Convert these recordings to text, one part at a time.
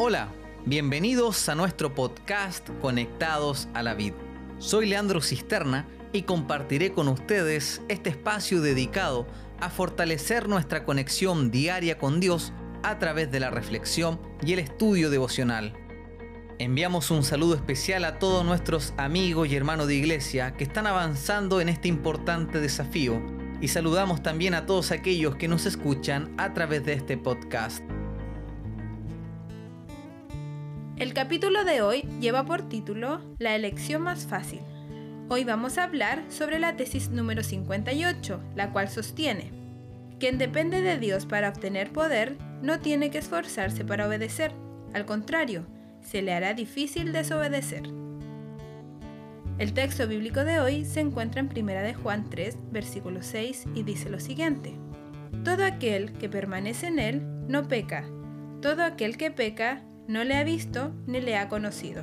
Hola, bienvenidos a nuestro podcast Conectados a la Vid. Soy Leandro Cisterna y compartiré con ustedes este espacio dedicado a fortalecer nuestra conexión diaria con Dios a través de la reflexión y el estudio devocional. Enviamos un saludo especial a todos nuestros amigos y hermanos de iglesia que están avanzando en este importante desafío y saludamos también a todos aquellos que nos escuchan a través de este podcast. El capítulo de hoy lleva por título La elección más fácil. Hoy vamos a hablar sobre la tesis número 58, la cual sostiene, quien depende de Dios para obtener poder no tiene que esforzarse para obedecer, al contrario, se le hará difícil desobedecer. El texto bíblico de hoy se encuentra en 1 de Juan 3, versículo 6 y dice lo siguiente: Todo aquel que permanece en él no peca. Todo aquel que peca no le ha visto ni le ha conocido.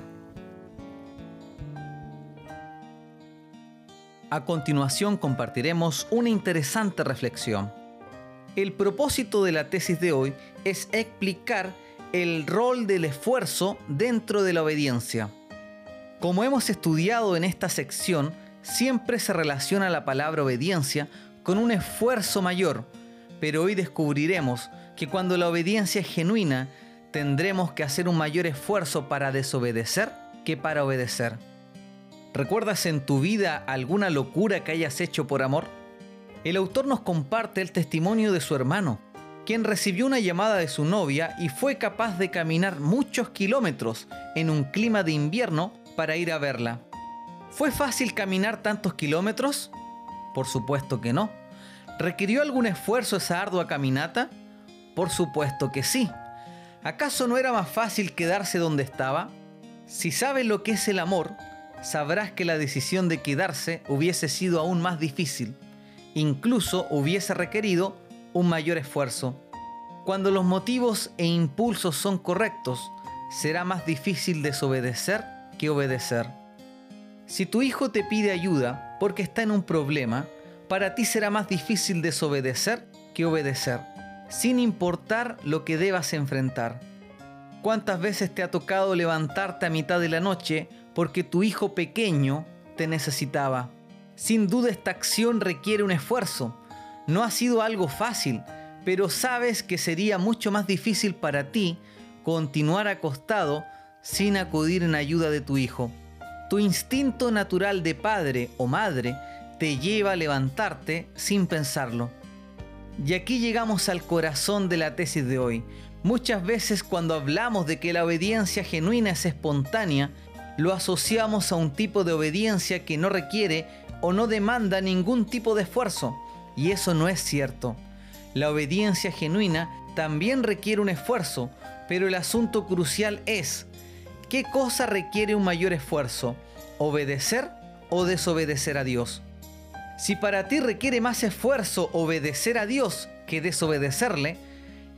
A continuación compartiremos una interesante reflexión. El propósito de la tesis de hoy es explicar el rol del esfuerzo dentro de la obediencia. Como hemos estudiado en esta sección, siempre se relaciona la palabra obediencia con un esfuerzo mayor, pero hoy descubriremos que cuando la obediencia es genuina, tendremos que hacer un mayor esfuerzo para desobedecer que para obedecer. ¿Recuerdas en tu vida alguna locura que hayas hecho por amor? El autor nos comparte el testimonio de su hermano, quien recibió una llamada de su novia y fue capaz de caminar muchos kilómetros en un clima de invierno para ir a verla. ¿Fue fácil caminar tantos kilómetros? Por supuesto que no. ¿Requirió algún esfuerzo esa ardua caminata? Por supuesto que sí. ¿Acaso no era más fácil quedarse donde estaba? Si sabes lo que es el amor, sabrás que la decisión de quedarse hubiese sido aún más difícil. Incluso hubiese requerido un mayor esfuerzo. Cuando los motivos e impulsos son correctos, será más difícil desobedecer que obedecer. Si tu hijo te pide ayuda porque está en un problema, para ti será más difícil desobedecer que obedecer sin importar lo que debas enfrentar. ¿Cuántas veces te ha tocado levantarte a mitad de la noche porque tu hijo pequeño te necesitaba? Sin duda esta acción requiere un esfuerzo. No ha sido algo fácil, pero sabes que sería mucho más difícil para ti continuar acostado sin acudir en ayuda de tu hijo. Tu instinto natural de padre o madre te lleva a levantarte sin pensarlo. Y aquí llegamos al corazón de la tesis de hoy. Muchas veces cuando hablamos de que la obediencia genuina es espontánea, lo asociamos a un tipo de obediencia que no requiere o no demanda ningún tipo de esfuerzo. Y eso no es cierto. La obediencia genuina también requiere un esfuerzo, pero el asunto crucial es, ¿qué cosa requiere un mayor esfuerzo? ¿Obedecer o desobedecer a Dios? Si para ti requiere más esfuerzo obedecer a Dios que desobedecerle,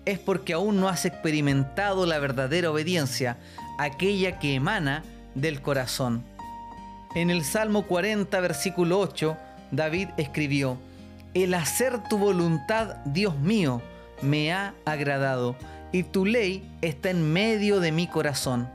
es porque aún no has experimentado la verdadera obediencia, aquella que emana del corazón. En el Salmo 40, versículo 8, David escribió, El hacer tu voluntad, Dios mío, me ha agradado, y tu ley está en medio de mi corazón.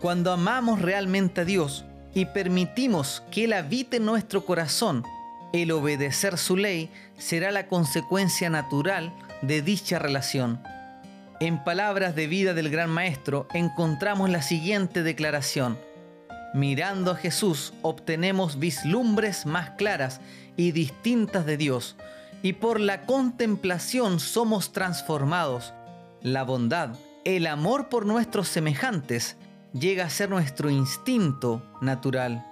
Cuando amamos realmente a Dios, y permitimos que Él habite en nuestro corazón, el obedecer su ley será la consecuencia natural de dicha relación. En palabras de vida del Gran Maestro encontramos la siguiente declaración. Mirando a Jesús obtenemos vislumbres más claras y distintas de Dios, y por la contemplación somos transformados. La bondad, el amor por nuestros semejantes, llega a ser nuestro instinto natural.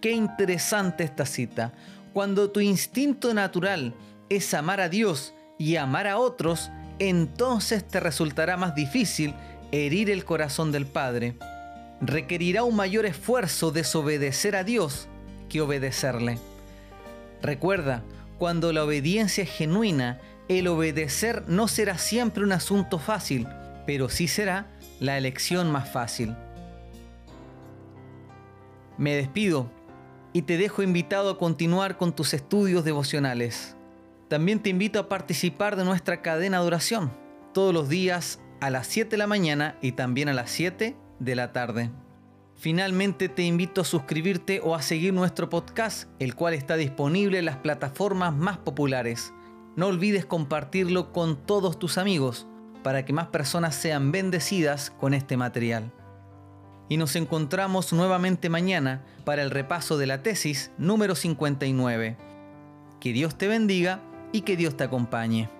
Qué interesante esta cita. Cuando tu instinto natural es amar a Dios y amar a otros, entonces te resultará más difícil herir el corazón del Padre. Requerirá un mayor esfuerzo desobedecer a Dios que obedecerle. Recuerda, cuando la obediencia es genuina, el obedecer no será siempre un asunto fácil, pero sí será la elección más fácil. Me despido y te dejo invitado a continuar con tus estudios devocionales. También te invito a participar de nuestra cadena de oración. Todos los días a las 7 de la mañana y también a las 7 de la tarde. Finalmente te invito a suscribirte o a seguir nuestro podcast, el cual está disponible en las plataformas más populares. No olvides compartirlo con todos tus amigos para que más personas sean bendecidas con este material. Y nos encontramos nuevamente mañana para el repaso de la tesis número 59. Que Dios te bendiga y que Dios te acompañe.